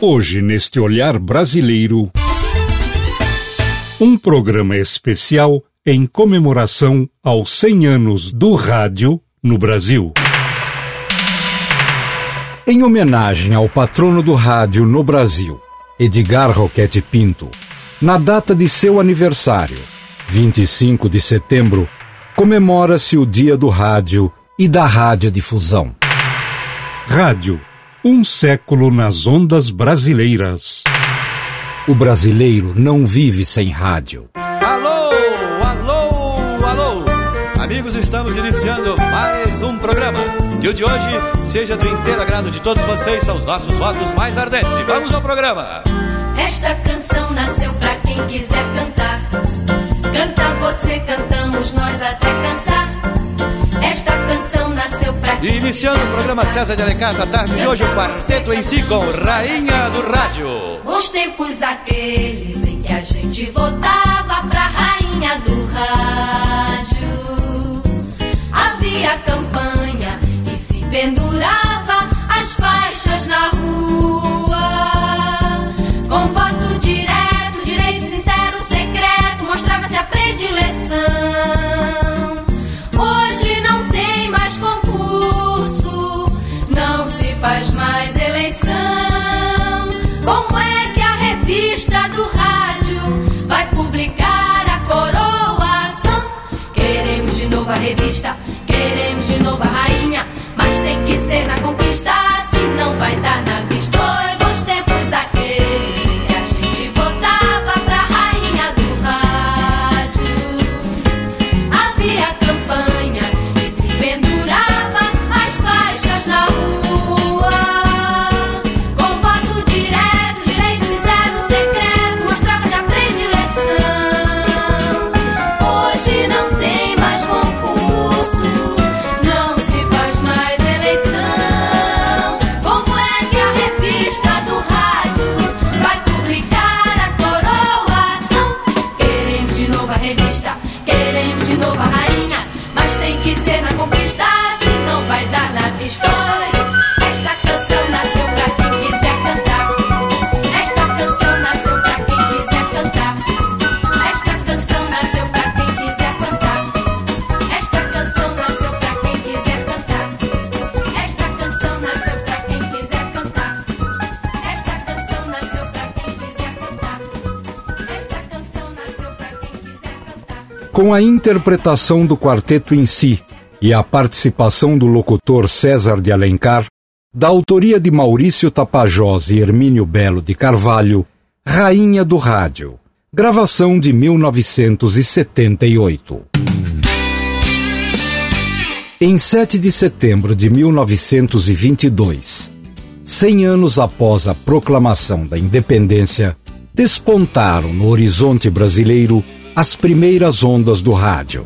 Hoje, neste Olhar Brasileiro, um programa especial em comemoração aos 100 anos do rádio no Brasil. Em homenagem ao patrono do rádio no Brasil, Edgar Roquete Pinto, na data de seu aniversário, 25 de setembro, comemora-se o Dia do Rádio e da Radiodifusão. Rádio um século nas ondas brasileiras. O brasileiro não vive sem rádio. Alô, alô, alô! Amigos, estamos iniciando mais um programa. Que o de hoje seja do inteiro agrado de todos vocês, são os nossos votos mais ardentes. E vamos ao programa. Esta canção nasceu pra quem quiser cantar. Canta você, cantamos nós até cansar. Esta canção nasceu pra quem Iniciando o programa César de Alencar, à tarde de hoje, o quarteto em si com Rainha do Rádio. Os tempos aqueles em que a gente votava pra rainha do rádio. Havia campanha e se pendurava as faixas vai publicar a coroação? Queremos de novo a revista, queremos de novo a rainha, mas tem que ser na conquista, senão vai dar na vista. Com a interpretação do quarteto em si e a participação do locutor César de Alencar, da autoria de Maurício Tapajós e Hermínio Belo de Carvalho, Rainha do Rádio, gravação de 1978. Em 7 de setembro de 1922, 100 anos após a proclamação da independência, despontaram no horizonte brasileiro as primeiras ondas do rádio.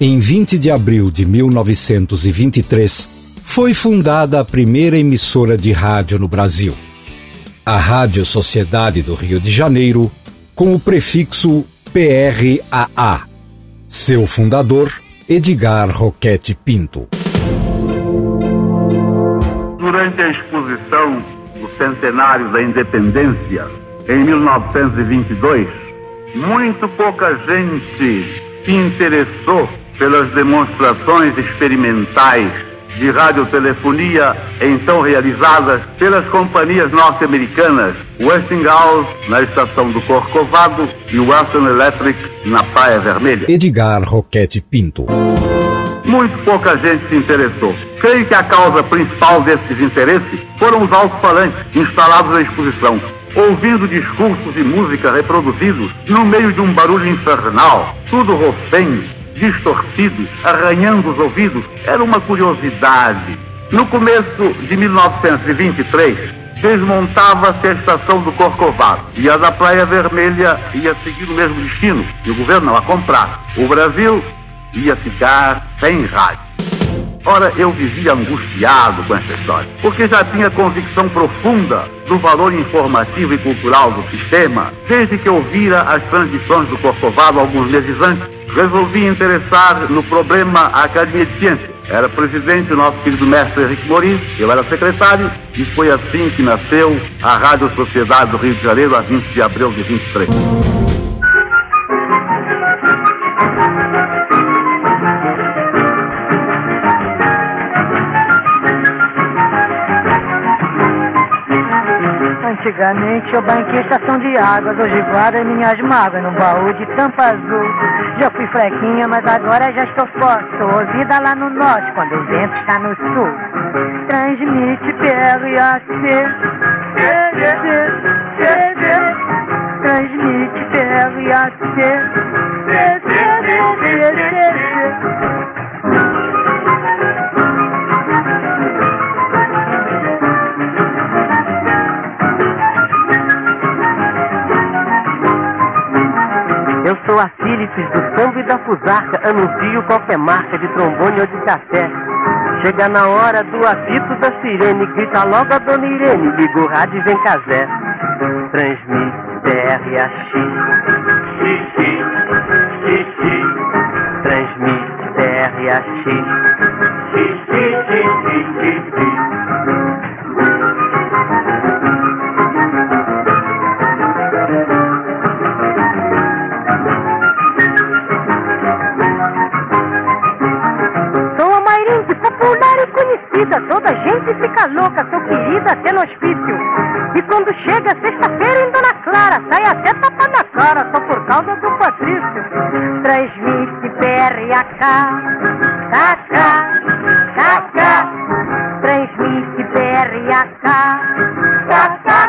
Em 20 de abril de 1923, foi fundada a primeira emissora de rádio no Brasil, a Rádio Sociedade do Rio de Janeiro, com o prefixo PRAA. Seu fundador, Edgar Roquete Pinto. Durante a exposição do centenário da independência, em 1922, muito pouca gente se interessou pelas demonstrações experimentais de radiotelefonia então realizadas pelas companhias norte-americanas Westinghouse na estação do Corcovado e Western Electric na Praia Vermelha. Edgar Roquete Pinto. Muito pouca gente se interessou. Creio que a causa principal desse desinteresse foram os alto-falantes instalados na exposição, ouvindo discursos e música reproduzidos no meio de um barulho infernal, tudo rofenho, distorcido, arranhando os ouvidos. Era uma curiosidade No começo de 1923, desmontava-se a estação do Corcovado e a da Praia Vermelha ia seguir o mesmo destino e o governo não a comprar. O Brasil ia ficar sem rádio. Ora, eu vivia angustiado com essa história, porque já tinha convicção profunda do valor informativo e cultural do sistema, desde que ouvira as transmissões do Corcovado alguns meses antes. Resolvi interessar no problema a Academia de Ciências. Era presidente o nosso querido mestre Henrique Morim, eu era secretário, e foi assim que nasceu a Rádio Sociedade do Rio de Janeiro, a 20 de abril de 23. Antigamente eu banquei estação de águas, hoje guardo minhas mágoas num baú de tampa azul. Já fui frequinha, mas agora já estou forte. Sou ouvida lá no norte, quando o vento está no sul. Transmite PRAC. Transmite PRAC. Eu sou a Philips do sambo e da fusarca, anuncio qualquer marca de trombone ou de café. Chega na hora do apito da sirene, grita logo a dona Irene, liga o rádio e vem casé. Transmite TRAX. Xixi, xixi. Transmite xixi. Toda gente fica louca, sou querida até no hospício. E quando chega sexta-feira em Dona Clara, sai até tapa na cara, só por causa do Patrício. Transmite PRAK, KK, KK. Transmite PRAK, KKKKK.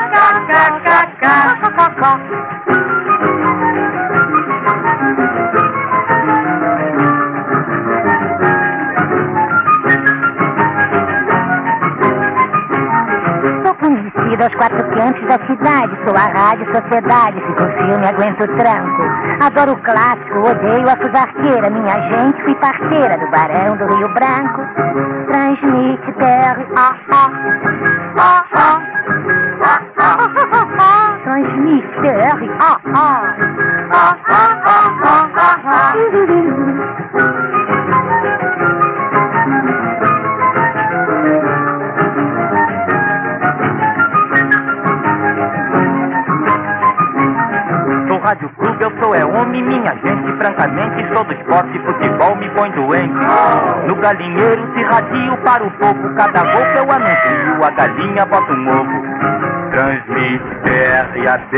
Aos quatro cantos da cidade. Sou a rádio sociedade. For filme, aguento o tranco. Adoro o clássico, odeio a fusarqueira. Minha gente, fui parceira do Barão do Rio Branco. Transmite TR. Ah, ah. Ah, ah. Ah, ah. Transmite TR. Ah, ah. Ah, ah, ah, ah, ah, ah. Galinheiro se radio para o povo. Cada gol que eu anuncio, a galinha bota um ovo. Transmite TRAD.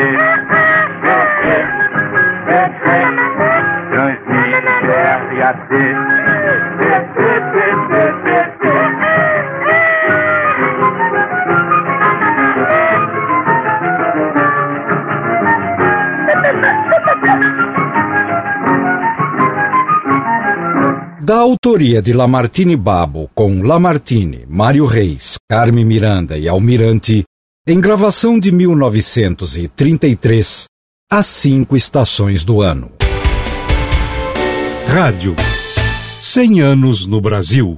Transmite Da autoria de Lamartine Babo com Lamartine, Mário Reis, Carme Miranda e Almirante, em gravação de 1933, As Cinco Estações do Ano. Rádio. 100 anos no Brasil.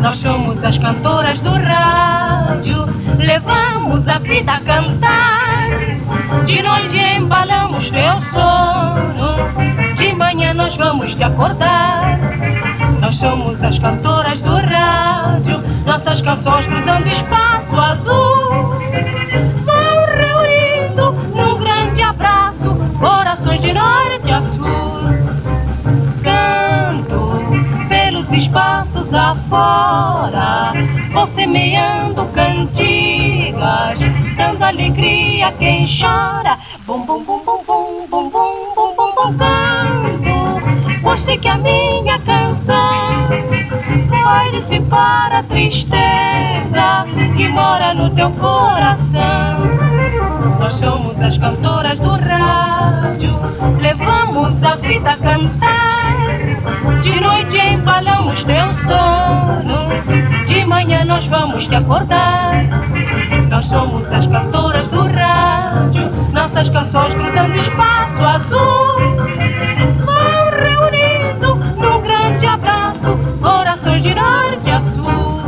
Nós somos as cantoras do rádio, levamos a vida a cantar. Noite embalamos teu sono, de manhã nós vamos te acordar. Nós somos as cantoras do rádio, nossas canções cruzando espaço azul. Vão reunindo num grande abraço, corações de norte a sul. Canto pelos espaços afora, vou semeando cantigas, alegria quem chora. Bum bum bum bum bum bum bum bum bum bum canto, que a minha canção vai dissipar a tristeza que mora no teu coração. Nós somos as cantoras do rádio, Levamos a vida a cantar. De noite embalamos teu sono. De manhã nós vamos te acordar. Nós somos as cantoras. Canções cruzando o espaço azul. Vão reunindo num grande abraço. Corações de norte a sul.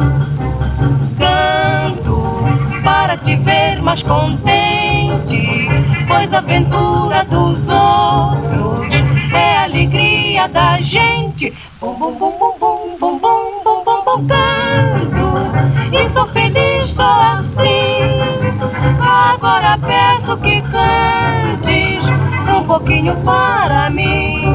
Canto para te ver mais contente. Pois a aventura dos outros é a alegria da gente. Bum, bum, bum, bum, bum, bum, bum, bum, bum, bum, canto. E sou feliz só assim. Agora peço que cantes um pouquinho para mim.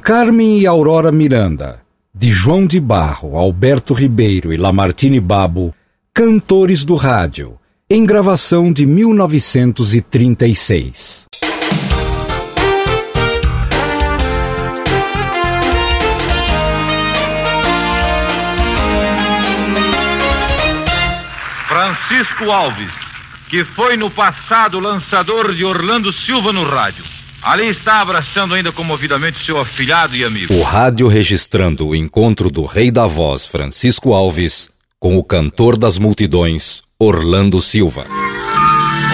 Carmen e Aurora Miranda, de João de Barro, Alberto Ribeiro e Lamartine Babo, cantores do rádio, em gravação de 1936. Francisco Alves, que foi no passado lançador de Orlando Silva no rádio. Ali está abraçando ainda comovidamente seu afilhado e amigo. O rádio registrando o encontro do rei da voz, Francisco Alves, com o cantor das multidões, Orlando Silva.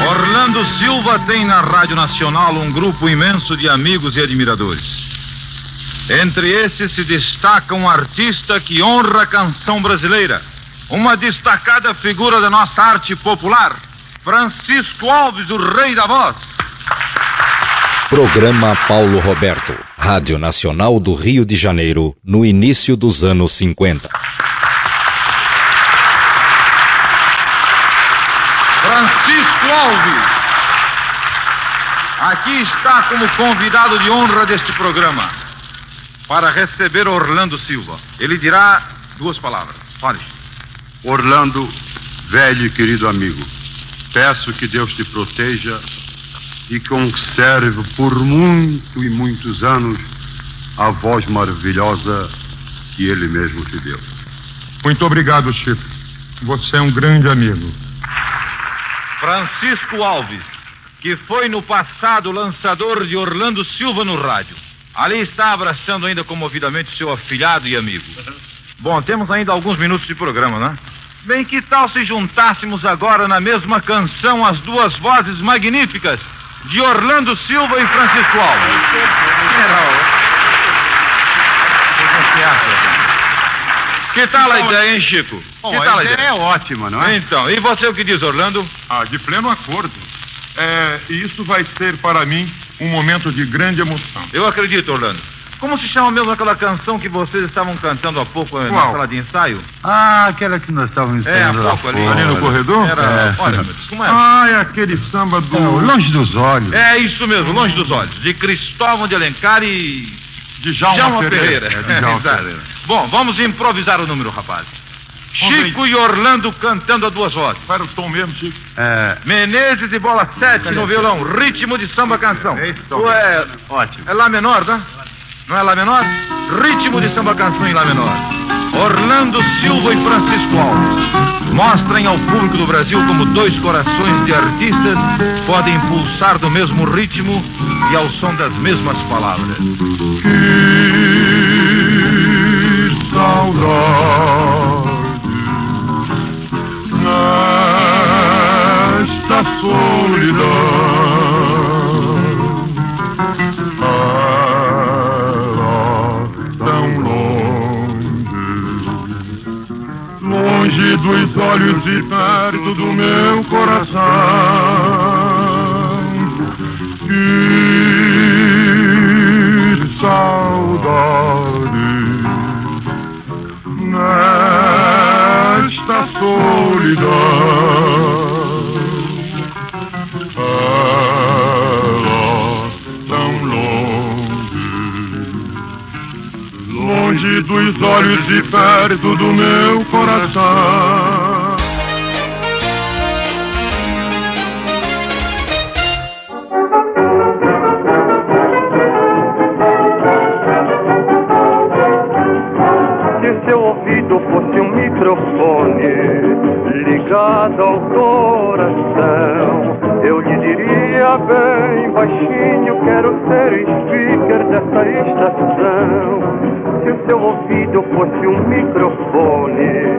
Orlando Silva tem na Rádio Nacional um grupo imenso de amigos e admiradores. Entre esses se destaca um artista que honra a canção brasileira, uma destacada figura da nossa arte popular, Francisco Alves, o rei da voz. Programa Paulo Roberto, Rádio Nacional do Rio de Janeiro, no início dos anos 50. Francisco Alves. Aqui está como convidado de honra deste programa para receber Orlando Silva. Ele dirá duas palavras. Fale. Orlando, velho e querido amigo, peço que Deus te proteja e conserve por muito e muitos anos a voz maravilhosa que ele mesmo te deu. Muito obrigado, Chico. Você é um grande amigo. Francisco Alves, que foi no passado lançador de Orlando Silva no rádio. Ali está abraçando ainda comovidamente seu afilhado e amigo. Bom, temos ainda alguns minutos de programa, né? Bem, que tal se juntássemos agora na mesma canção as duas vozes magníficas de Orlando Silva e Francisco Alves? General, o que você acha? Que tal a ideia, hein, Chico? Bom, que a tal ideia é ótima, não é? Então, e você o que diz, Orlando? Ah, de pleno acordo. É, e isso vai ser para mim um momento de grande emoção. Eu acredito, Orlando. Como se chama mesmo aquela canção que vocês estavam cantando há pouco eh, na Qual? sala de ensaio? Ah, aquela que nós estávamos É, há ensaiando pouco ali. Ali no corredor? Era, É. olha, como é? Ah, é aquele samba do. É, longe dos olhos. É isso mesmo, longe dos olhos. De Cristóvão de Alencar e. De Djalma Pereira. Pereira. É, Djalma. Pereira. Bom, vamos improvisar o número, rapaz. Chico e Orlando cantando a duas vozes. Para o tom mesmo, Chico. É, Menezes e bola sete no violão, ritmo de samba canção. É isso, tom. Ué, ótimo. é Lá menor, né? Não é Lá menor? Ritmo de samba canção em Lá menor. Orlando Silva e Francisco Alves mostrem ao público do Brasil como dois corações de artistas podem pulsar do mesmo ritmo e ao som das mesmas palavras. Que saudade nesta solidão. Dos olhos e perto do meu coração. Que saudade nesta solidão. Dos olhos e perto do meu coração. Se seu ouvido fosse um microfone ligado ao coração, eu lhe diria bem baixinho: quero ser speaker dessa estação. Se o seu ouvido fosse um microfone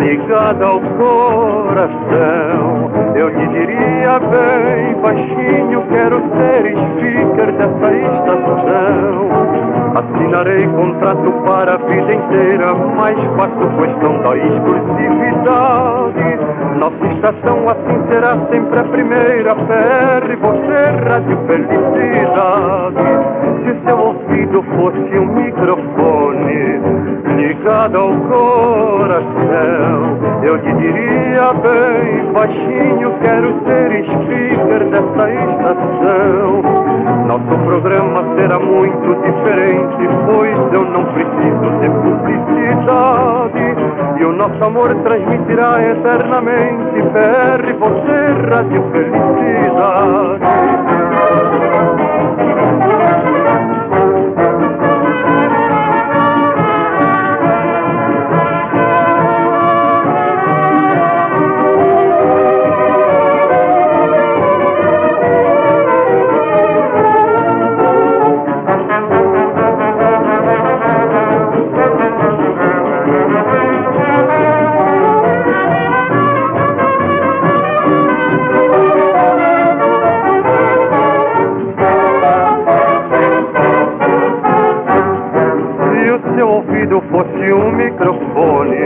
ligado ao coração, eu lhe diria bem baixinho: quero ser speaker dessa estação. Assinarei contrato para a vida inteira, mas faço questão da exclusividade. Nossa estação assim será sempre a primeira. PR, você, Rádio Felicidade. Se seu ouvido fosse um microfone ligado ao coração, eu lhe diria bem baixinho: quero ser speaker dessa estação. Nosso programa será muito diferente, pois eu não preciso de publicidade. E o nosso amor transmitirá eternamente. PR, você, Rádio Felicidade. Fosse um microfone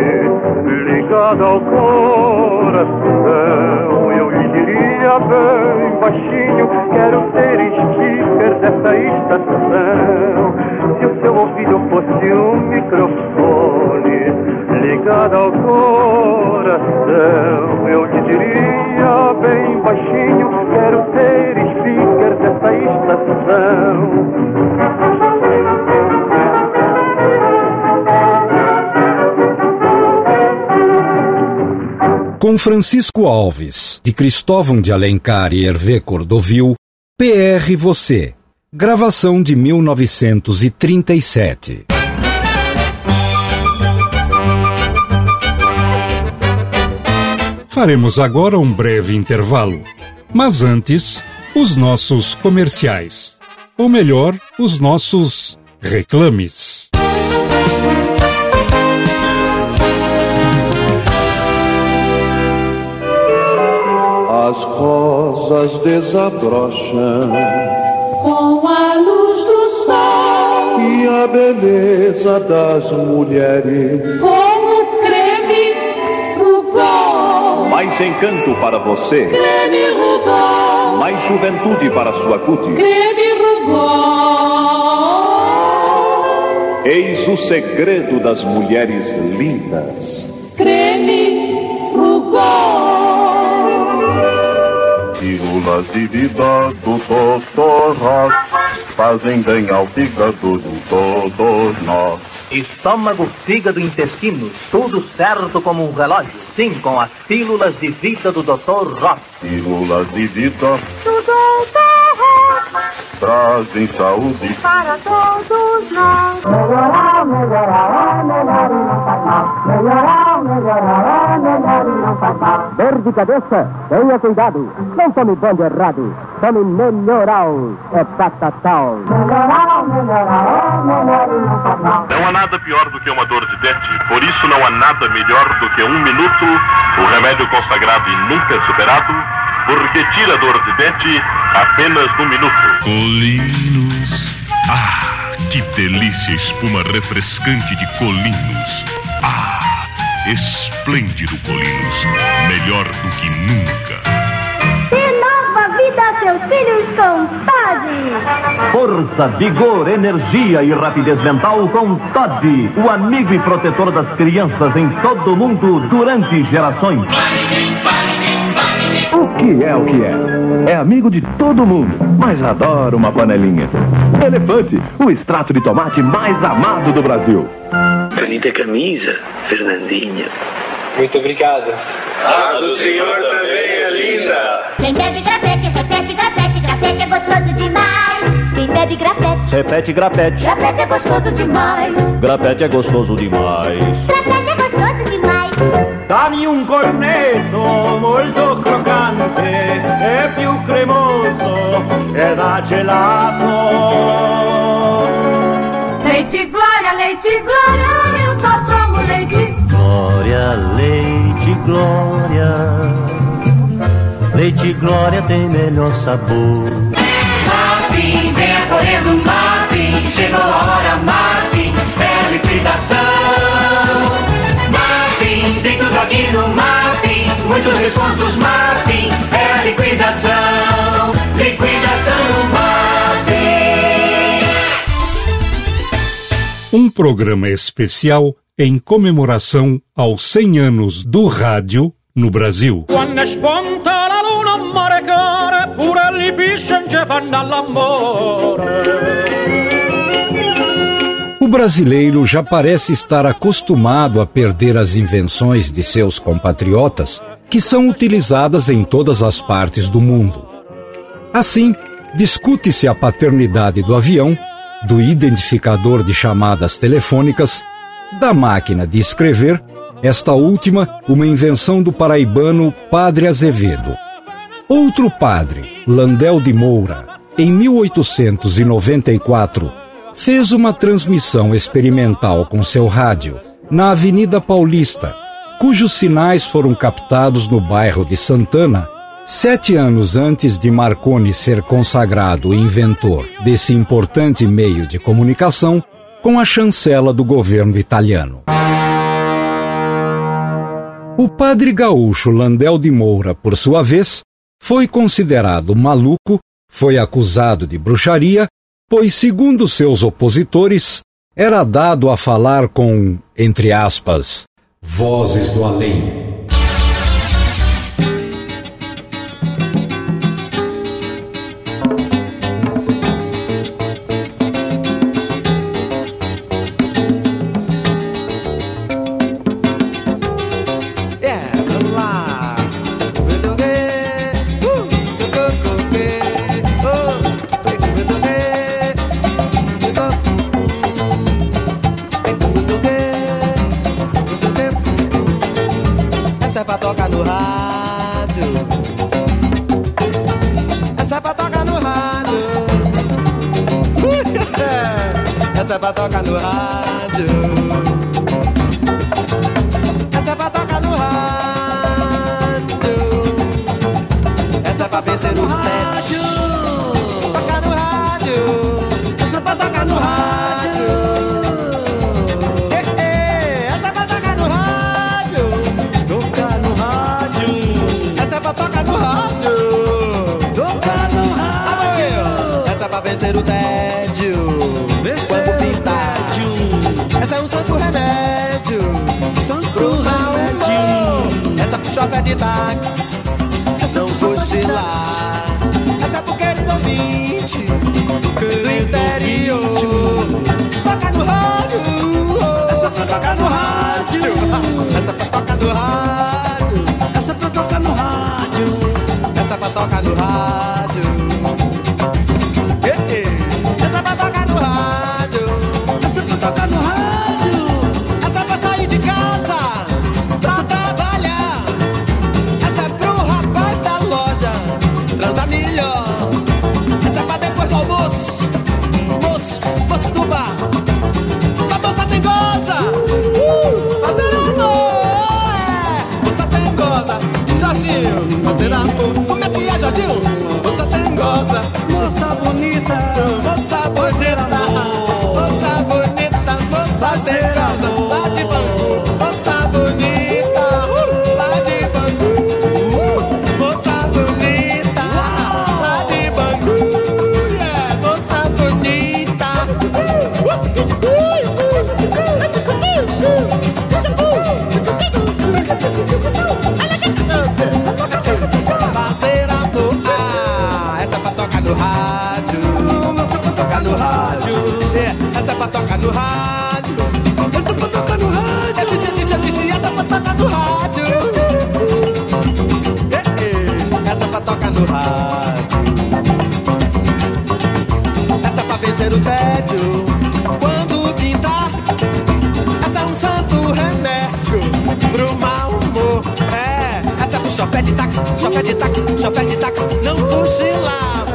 ligado ao coração, eu lhe diria bem baixinho: quero ser speaker dessa estação. Se o seu ouvido fosse um microfone ligado ao coração, eu lhe diria bem baixinho: quero ser speaker dessa estação. Com Francisco Alves, de Cristóvão de Alencar e Hervé Cordovil, PR Você. Gravação de 1937. Faremos agora um breve intervalo. Mas antes, os nossos comerciais. Ou melhor, os nossos reclames. As rosas desabrocham com a luz do sol e a beleza das mulheres. como creme rugol. Mais encanto para você, Creme rugol, mais juventude para sua cutis. creme rugol. Eis o segredo das mulheres lindas. Pílulas de vida do Totorras fazem bem ao fígado de todos nós. Estômago, fígado intestinos, tudo certo como um relógio. Sim, com as pílulas de vida do Dr. Ross. Pílulas de vida Tudo trazem saúde para todos nós. Dor de cabeça? Tenha cuidado. Não tome bando errado. Tome melhoral. É patatal. Melhorar, melhorar, melhor e não há nada pior do que uma dor de dente. Por isso não há nada melhor do que um minuto, o remédio consagrado e nunca superado, porque tira a dor de dente apenas num minuto. Colinos. Ah, que delícia espuma refrescante de colinos. Ah, Esplêndido Colinos, melhor do que nunca. E nova vida a seus filhos com Todd. Força, vigor, energia e rapidez mental com Todd, o amigo e protetor das crianças em todo o mundo durante gerações. O que é o que é? É amigo de todo mundo, mas adora uma panelinha. Elefante, o extrato de tomate mais amado do Brasil. Bonita camisa, Fernandinho. Muito obrigado. A do senhor também é linda. Quem bebe grapete, repete grapete, grapete é gostoso demais. Quem bebe grapete, Repete, grapete. grapete é gostoso demais. Grapete é gostoso demais. Grapete é gostoso demais. Dammi un cornetto molto croccante e più cremoso e da gelato. Leite Glória, leite Glória, eu só tomo leite. Glória, leite, glória. Leite, glória tem melhor sabor. Martin, venha correndo, Martin. Chegou a hora, Martin. É liquidação. Martin, tem tudo aqui no Martin. Muitos descontos, Martin. Programa especial em comemoração aos 100 anos do rádio no Brasil. O brasileiro já parece estar acostumado a perder as invenções de seus compatriotas, que são utilizadas em todas as partes do mundo. Assim, discute-se a paternidade do avião, do identificador de chamadas telefônicas, da máquina de escrever, esta última uma invenção do paraibano Padre Azevedo. Outro padre, Landel de Moura, em 1894, fez uma transmissão experimental com seu rádio na Avenida Paulista, cujos sinais foram captados no bairro de Santana, sete anos antes de Marconi ser consagrado inventor desse importante meio de comunicação com a chancela do governo italiano. O padre gaúcho Landel de Moura, por sua vez, foi considerado maluco, foi acusado de bruxaria, pois, segundo seus opositores, era dado a falar com, entre aspas, vozes do além. Fazer amor. Como é que é, Jorginho? Moça tem goza. Moça bonita. chofé de táxi, chofé de táxi, chofé de táxi, não cochila.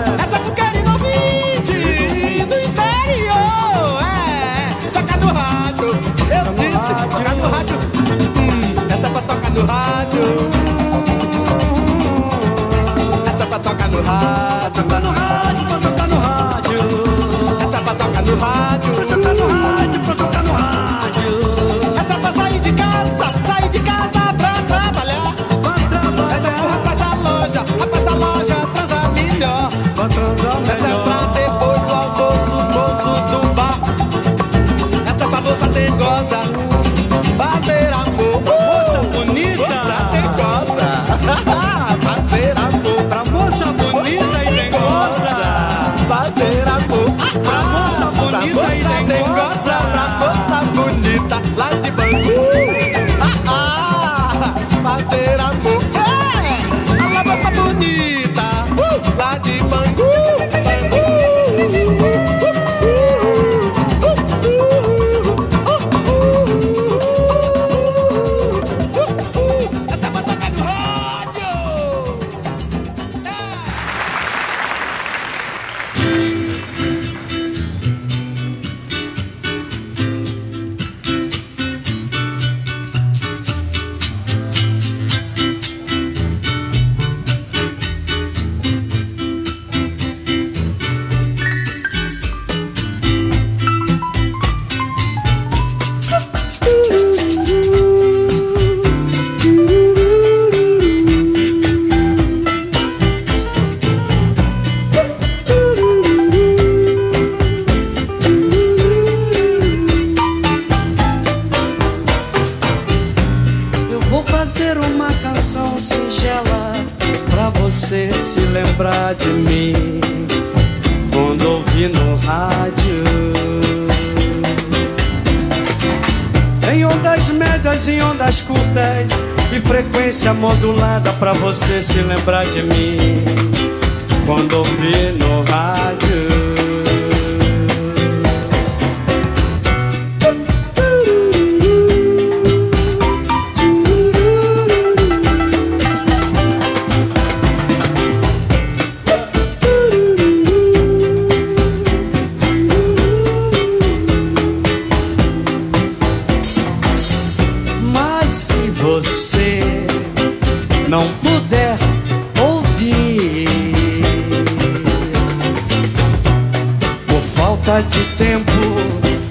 de tempo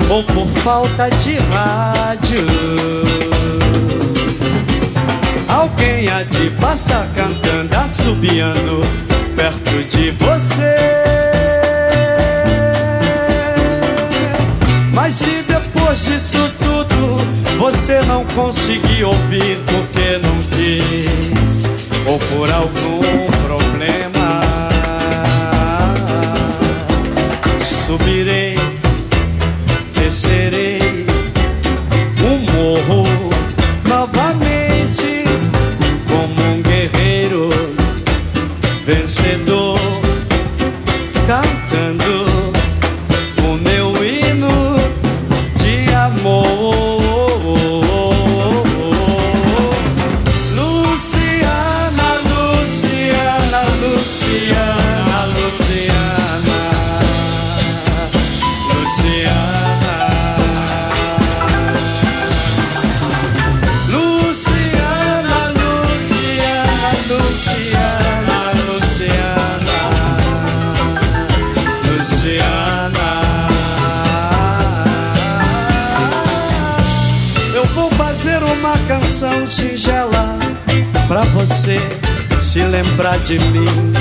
ou por falta de rádio. Alguém há de passar cantando, assobiando perto de você. Mas se depois disso tudo você não conseguir ouvir porque não quis, ou por algum problema, subirei você se lembrar de mim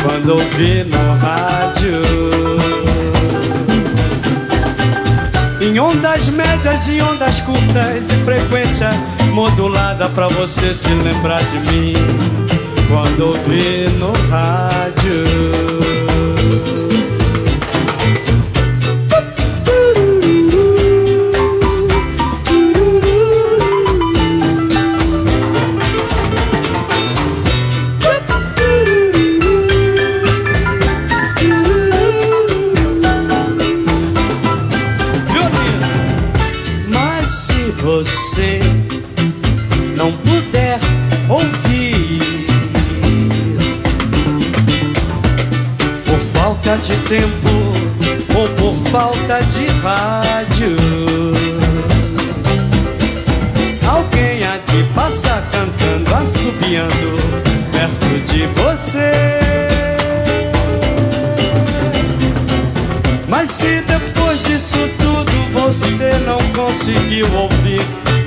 quando ouvir no rádio. Em ondas médias e ondas curtas e frequência modulada para você se lembrar de mim quando ouvir no rádio.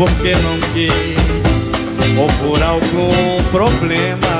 Porque não quis, ou por algum problema,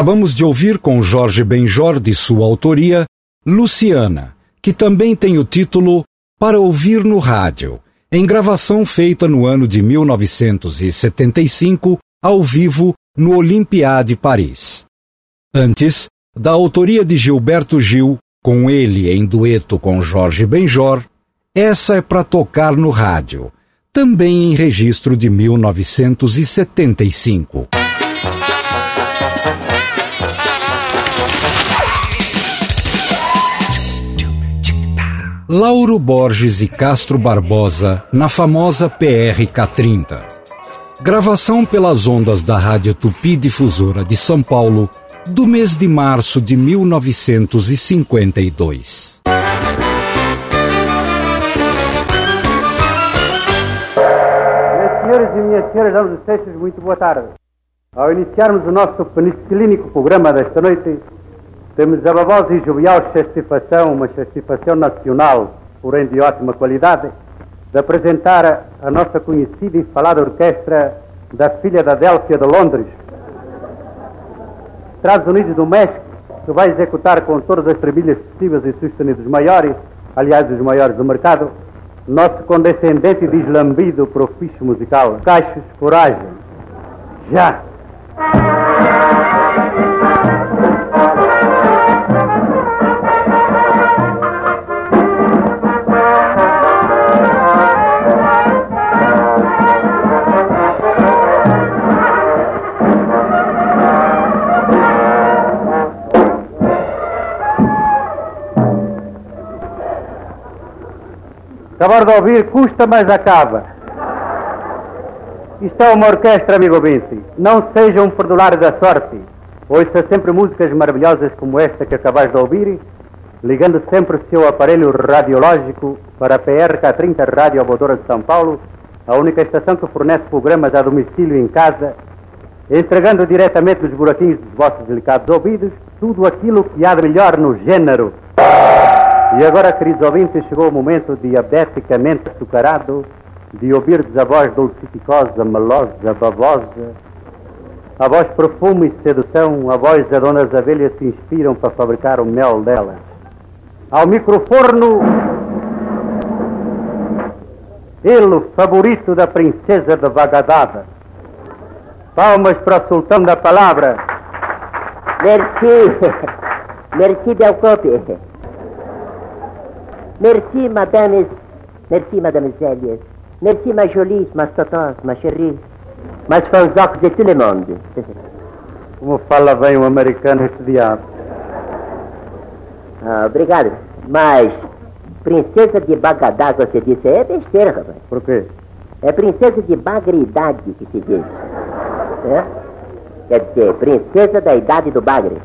Acabamos de ouvir com Jorge Benjor, de sua autoria, Luciana, que também tem o título Para Ouvir no Rádio, em gravação feita no ano de 1975, ao vivo, no Olympia de Paris. Antes, da autoria de Gilberto Gil, com ele em dueto com Jorge Benjor, essa é para tocar no rádio, também em registro de 1975. Lauro Borges e Castro Barbosa na famosa PRK-30. Gravação pelas ondas da Rádio Tupi Difusora de São Paulo do mês de março de 1952. Meus senhores e minhas senhoras, damos os sextos, muito boa tarde. Ao iniciarmos o nosso penicilínico programa desta noite, temos a babosa e jovial satisfação, uma satisfação nacional, porém de ótima qualidade, de apresentar a, nossa conhecida e falada orquestra da filha da Délfia de Londres, Estados Unidos do México, que vai executar com todas as trilhas possíveis e sustenidos maiores, aliás, os maiores do mercado, nosso condescendente e deslambido profício musical, Caixos Coragem. Já! Acabar de ouvir custa, mas acaba. Isto é uma orquestra, amigo ouvinte. Não seja um perdulário da sorte. Ouça sempre músicas maravilhosas como esta que acabais de ouvir, ligando sempre o seu aparelho radiológico para a PRK-30 Rádio Voadora de São Paulo, a única estação que fornece programas a domicílio em casa entregando diretamente nos buraquinhos dos vossos delicados ouvidos tudo aquilo que há de melhor no gênero. E agora, queridos ouvintes, chegou o momento diabeticamente açucarado de ouvirdes a voz dulcificosa, melosa, bavosa, a voz perfume e sedução, a voz da Dona Abelhas se inspiram para fabricar o mel delas. Ao microforno, ele, favorito da princesa de Vagadada. Palmas para o sultão da palavra. Merci. Merci, Belcope. Merci, madames. Merci, mademoiselles. Merci, ma jolie, ma totós, ma chérie. Mas de tout le monde. Como fala bem um americano esse diabo. Ah, obrigado. Mas princesa de Bagadá, você disse, é besteira, rapaz. Por quê? É princesa de bagridade que se diz. É? Quer dizer, princesa da idade do bagre.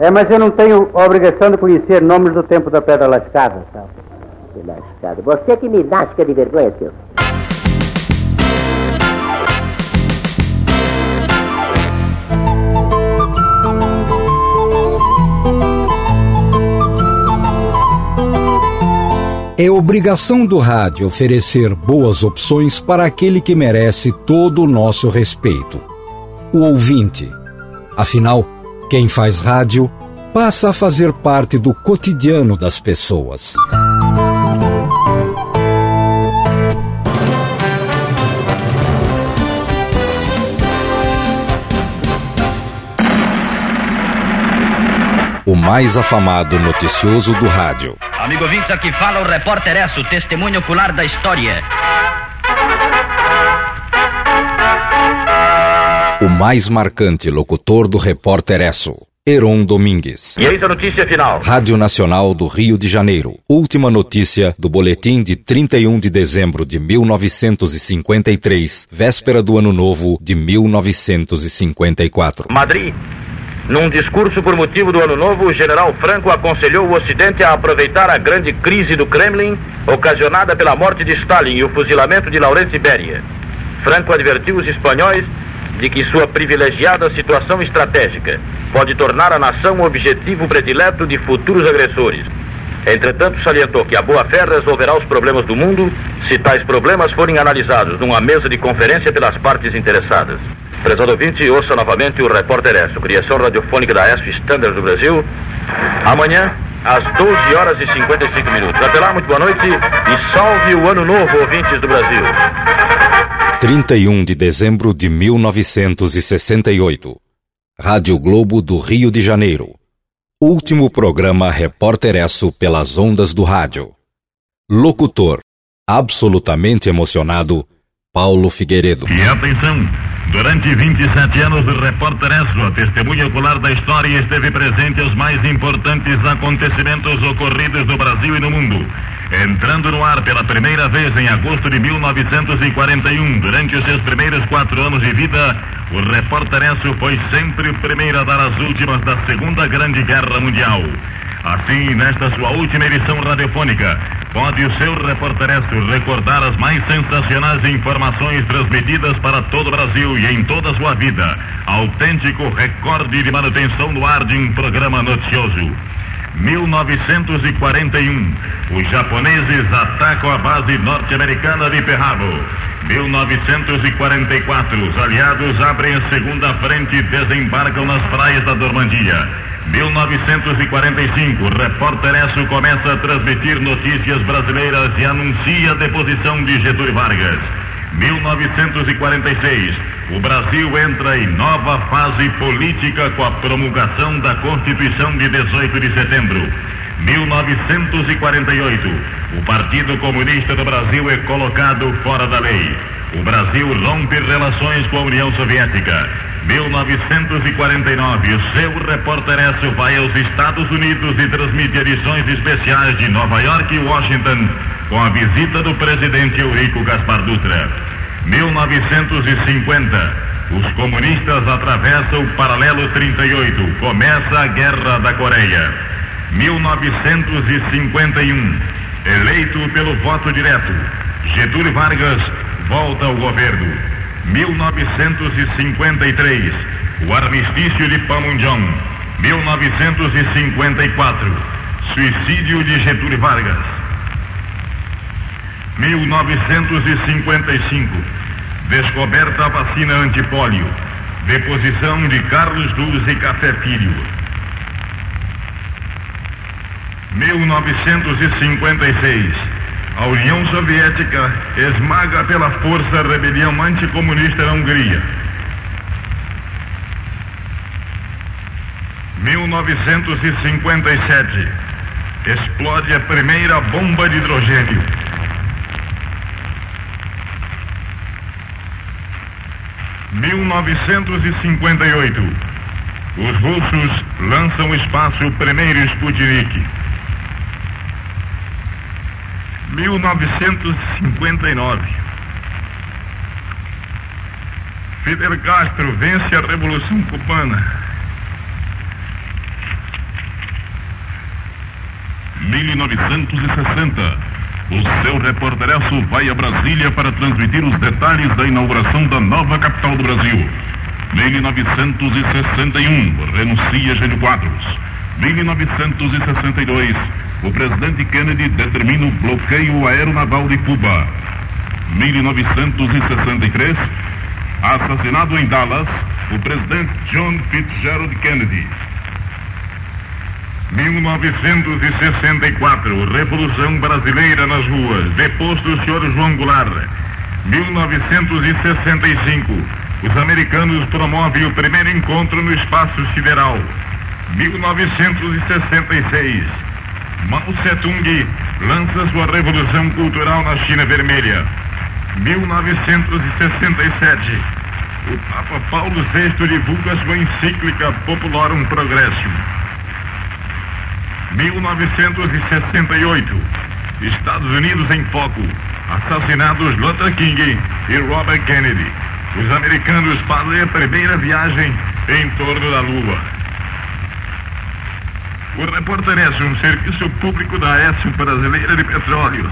É, mas eu não tenho a obrigação de conhecer nomes do tempo da Pedra Lascada, sabe? Lascado. Você que me lasca de vergonha, seu. É obrigação do rádio oferecer boas opções para aquele que merece todo o nosso respeito. O ouvinte. Afinal, quem faz rádio passa a fazer parte do cotidiano das pessoas. O mais afamado noticioso do rádio. Amigo ouvinte, aqui fala o repórter Esso, testemunho ocular da história. O mais marcante locutor do repórter Esso. Heron Domingues. E eis a notícia final. Rádio Nacional do Rio de Janeiro. Última notícia do boletim de 31 de dezembro de 1953, véspera do ano novo de 1954. Madrid. Num discurso por motivo do Ano Novo, o general Franco aconselhou o Ocidente a aproveitar a grande crise do Kremlin, ocasionada pela morte de Stalin e o fuzilamento de Laurence Beria. Franco advertiu os espanhóis de que sua privilegiada situação estratégica pode tornar a nação objetivo predileto de futuros agressores. Entretanto, salientou que a boa-fé resolverá os problemas do mundo se tais problemas forem analisados numa mesa de conferência pelas partes interessadas. Prezado ouvinte, ouça novamente o Repórter ESO, criação radiofônica da ESO Standard do Brasil, amanhã às 12 horas e 55 minutos. Até lá, muito boa noite e salve o Ano Novo, ouvintes do Brasil. 31 de dezembro de 1968. Rádio Globo do Rio de Janeiro. Último programa Repórter Esso pelas ondas do rádio. Locutor, absolutamente emocionado, Paulo Figueiredo. E atenção! Durante 27 anos, o repórter Esso, a testemunha ocular da história, esteve presente aos mais importantes acontecimentos ocorridos no Brasil e no mundo. Entrando no ar pela primeira vez em agosto de 1941, durante os seus primeiros quatro anos de vida, o repórter Esso foi sempre o primeiro a dar as últimas da Segunda Grande Guerra Mundial. Assim, nesta sua última edição radiofônica, pode o seu repórteresso recordar as mais sensacionais informações transmitidas para todo o Brasil e em toda a sua vida. Autêntico recorde de manutenção no ar de um programa noticioso. 1941. Os japoneses atacam a base norte-americana de Perrabo. 1944. Os aliados abrem a segunda frente e desembarcam nas praias da Normandia. 1945, o repórter Esso começa a transmitir notícias brasileiras e anuncia a deposição de Getúlio Vargas. 1946, o Brasil entra em nova fase política com a promulgação da Constituição de 18 de setembro. 1948, o Partido Comunista do Brasil é colocado fora da lei. O Brasil rompe relações com a União Soviética. 1949, o seu repórter Esso vai aos Estados Unidos e transmite edições especiais de Nova York e Washington com a visita do presidente Eurico Gaspar Dutra. 1950, os comunistas atravessam o paralelo 38, começa a Guerra da Coreia. 1951, eleito pelo voto direto, Getúlio Vargas volta ao governo. 1953, o armistício de Panmunjom. 1954, suicídio de Getúlio Vargas. 1955, descoberta a vacina antipólio. Deposição de Carlos Luz e Café Filho. 1956. A União Soviética esmaga pela força a rebelião anticomunista na Hungria. 1957. Explode a primeira bomba de hidrogênio. 1958. Os russos lançam ao espaço o primeiro Sputnik. 1959. Fidel Castro vence a Revolução Cubana. 1960. O seu reporteresso vai a Brasília para transmitir os detalhes da inauguração da nova capital do Brasil. 1961, renuncia Gênio Quadros. 1962, o presidente Kennedy determina o bloqueio aeronaval de Cuba. 1963, assassinado em Dallas, o presidente John Fitzgerald Kennedy. 1964, Revolução Brasileira nas ruas, deposto o senhor João Goulart. 1965, os americanos promovem o primeiro encontro no espaço sideral. 1966, Mao Tse-tung lança sua revolução cultural na China Vermelha. 1967, o Papa Paulo VI divulga sua encíclica Popularum Progressum. 1968. Estados Unidos em foco. Assassinados Luther King e Robert Kennedy. Os americanos fazem a primeira viagem em torno da Lua. O repórter S, um serviço público da S Brasileira de Petróleo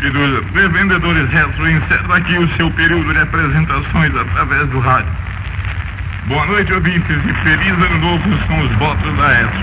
e dos revendedores S, encerra aqui o seu período de apresentações através do rádio. Boa noite, ouvintes, e feliz ano novo são os votos da S.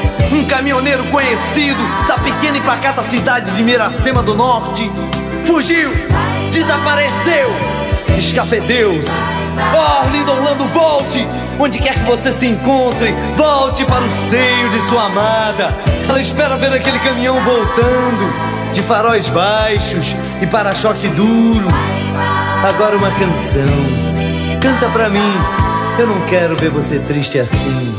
um caminhoneiro conhecido da pequena e pacata cidade de Miracema do Norte, fugiu, desapareceu, escafedeu-se. Oh, Arlindo Orlando, volte! Onde quer que você se encontre, volte para o seio de sua amada. Ela espera ver aquele caminhão voltando, de faróis baixos e para-choque duro. Agora uma canção. Canta pra mim. Eu não quero ver você triste assim.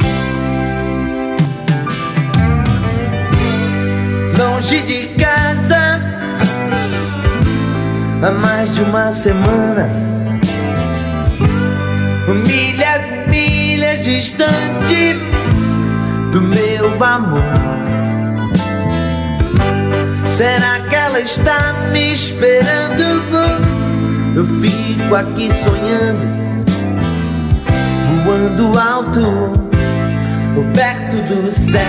Há mais de uma semana. Milhas e milhas distante do meu amor. Será que ela está me esperando? Eu fico aqui sonhando, voando alto, perto do céu.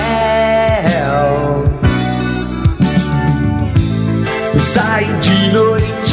Eu saio de noite,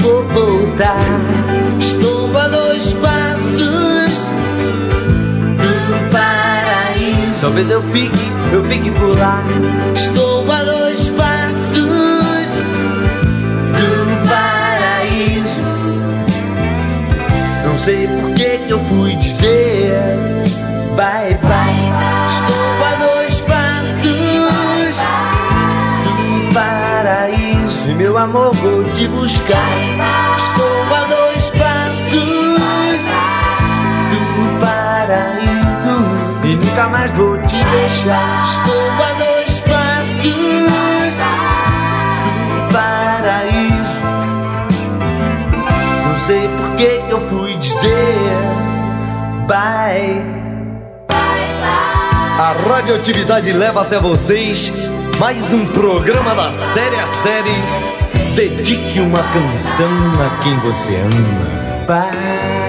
vou voltar. Estou a dois passos do paraíso. Talvez eu fique, eu fique por lá. Estou a dois passos do paraíso. Não sei por que eu fui dizer bye bye. Amor vou te buscar. Estou a dois passos do paraíso e nunca mais vou te deixar. Estou a dois passos do paraíso. Não sei por que eu fui dizer bye. A radioatividade leva até vocês mais um programa da série a série. Dedique uma canção a quem você ama. Bye.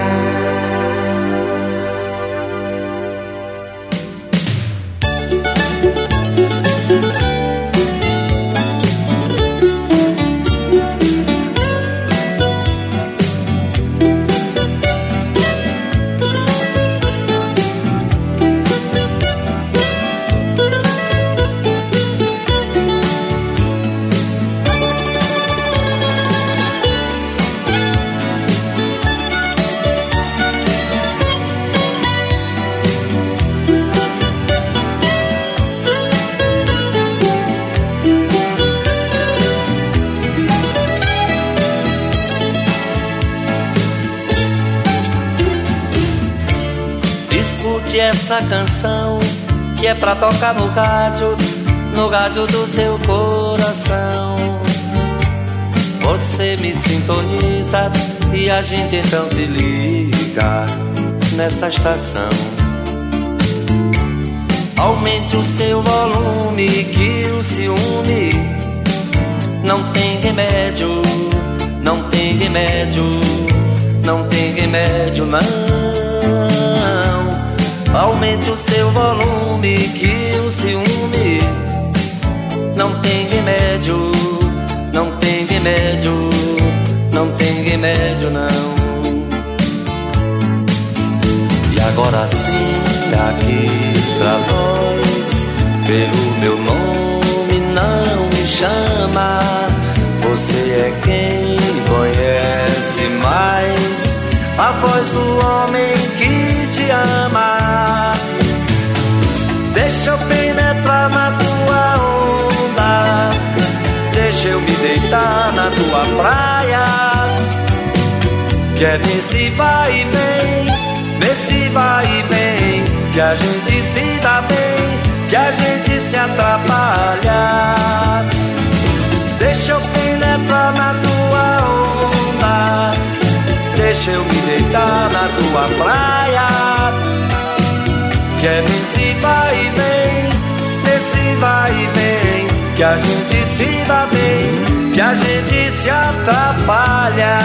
Escute essa canção que é pra tocar no rádio, no rádio do seu coração. Você me sintoniza e a gente então se liga nessa estação. Aumente o seu volume que o ciúme não tem remédio, não tem remédio, não tem remédio não. Aumente o seu volume que o ciúme não tem remédio, não tem remédio, não tem remédio não. E agora sim, aqui pra nós, pelo meu nome não me chama. Você é quem conhece mais a voz do homem que te ama. Deixa eu penetrar na tua onda, deixa eu me deitar na tua praia. Que é nesse vai e vem, nesse vai e vem, que a gente se dá bem, que a gente se atrapalha. Deixa eu penetrar na tua onda. Deixa eu me deitar na tua praia Que é nesse vai e vem Nesse vai e vem Que a gente se dá bem Que a gente se atrapalha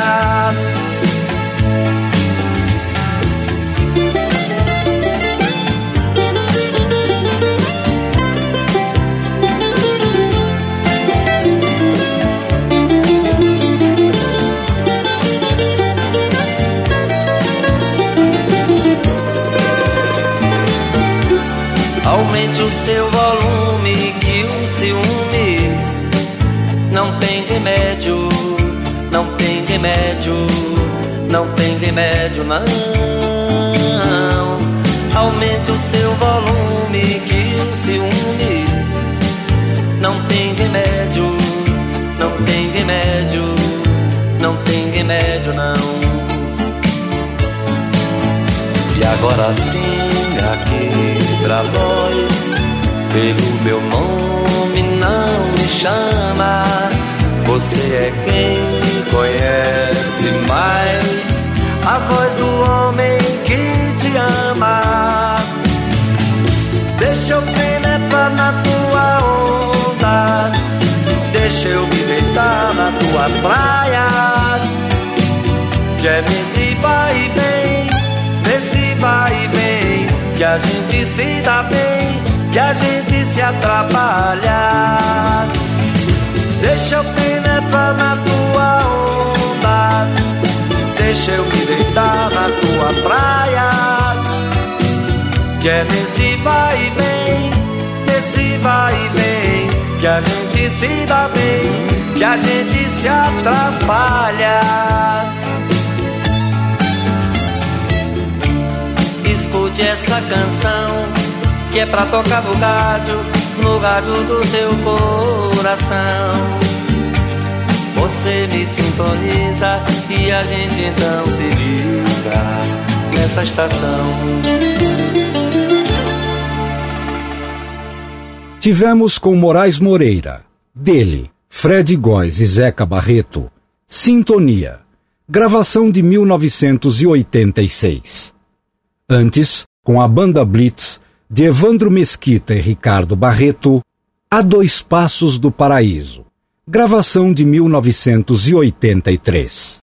Que é nesse vai e vem, nesse vai e vem, que a gente se dá bem, que a gente se atrapalha. Escute essa canção que é pra tocar no rádio, no rádio do seu coração. Você me sintoniza e a gente então se liga nessa estação. Tivemos com Moraes Moreira, dele, Fred Góes e Zeca Barreto, Sintonia, gravação de 1986. Antes, com a banda Blitz, de Evandro Mesquita e Ricardo Barreto, A Dois Passos do Paraíso, gravação de 1983.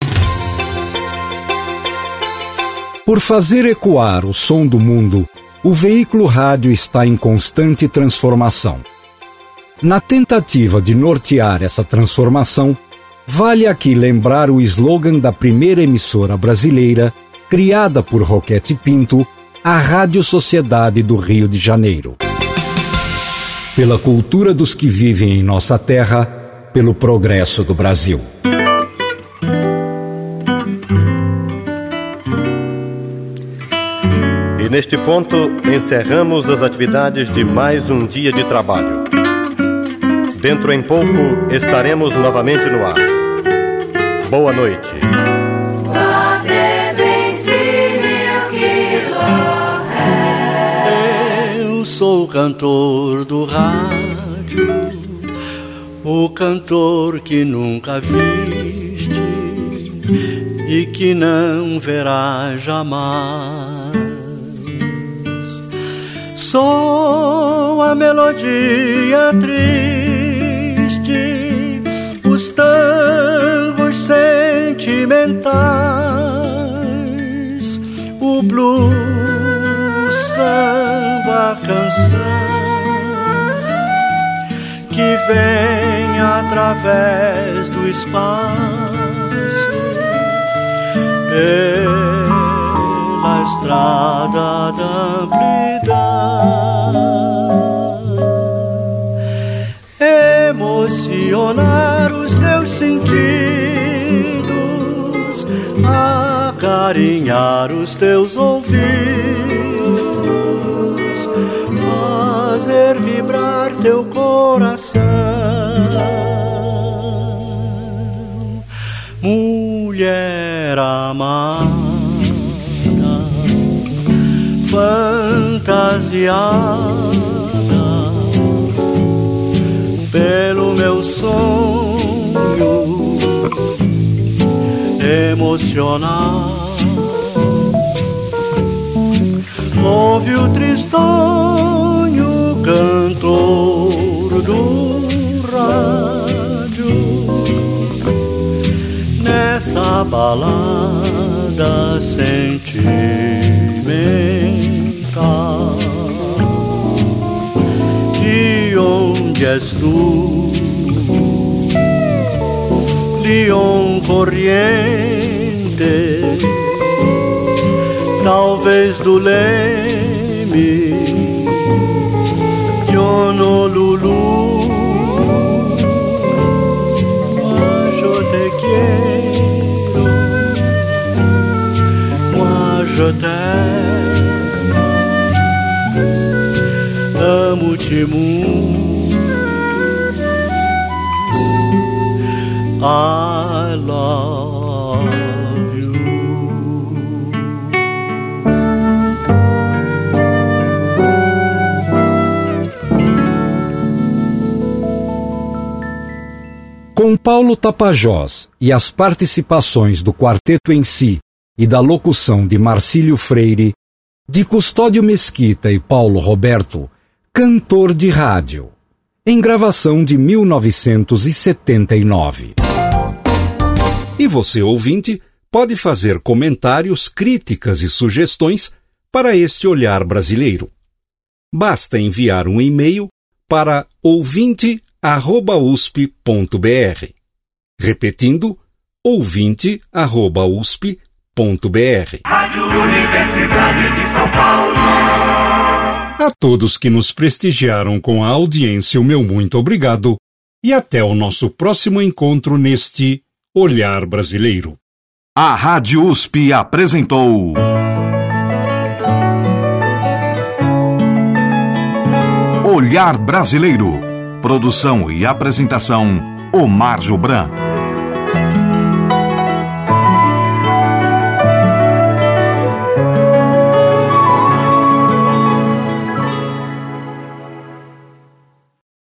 Por fazer ecoar o som do mundo, o veículo rádio está em constante transformação. Na tentativa de nortear essa transformação, vale aqui lembrar o slogan da primeira emissora brasileira, criada por Roquete Pinto, a Rádio Sociedade do Rio de Janeiro. Pela cultura dos que vivem em nossa terra, pelo progresso do Brasil. Neste ponto encerramos as atividades de mais um dia de trabalho. Dentro em pouco estaremos novamente no ar. Boa noite. Eu sou o cantor do rádio, o cantor que nunca viste e que não verá jamais. Sou a melodia triste, os tangos sentimentais, o blues, samba, canção que vem através do espaço pela estrada da amplidão, emocionar os teus sentidos, acarinhar os teus ouvidos, fazer vibrar teu coração. Mulher amada, fantasiada pelo meu sonho emocional. Ouve o tristonho cantor do rádio nessa balada sentimental. Tu, Leon Corrientes? Talvez do Leme, de Honolulu. Mas eu te quero, mas eu te amo-te muito. I love you. Com Paulo Tapajós e as participações do quarteto em si e da locução de Marcílio Freire, de Custódio Mesquita e Paulo Roberto, cantor de rádio, em gravação de 1979. E você, ouvinte, pode fazer comentários, críticas e sugestões para este olhar brasileiro. Basta enviar um e-mail para ouvinte@usp.br. Repetindo, ouvinte@usp.br. Rádio Universidade de São Paulo. A todos que nos prestigiaram com a audiência, o meu muito obrigado e até o nosso próximo encontro neste Olhar Brasileiro. A Rádio USP apresentou. Olhar Brasileiro. Produção e apresentação: Omar Jobran.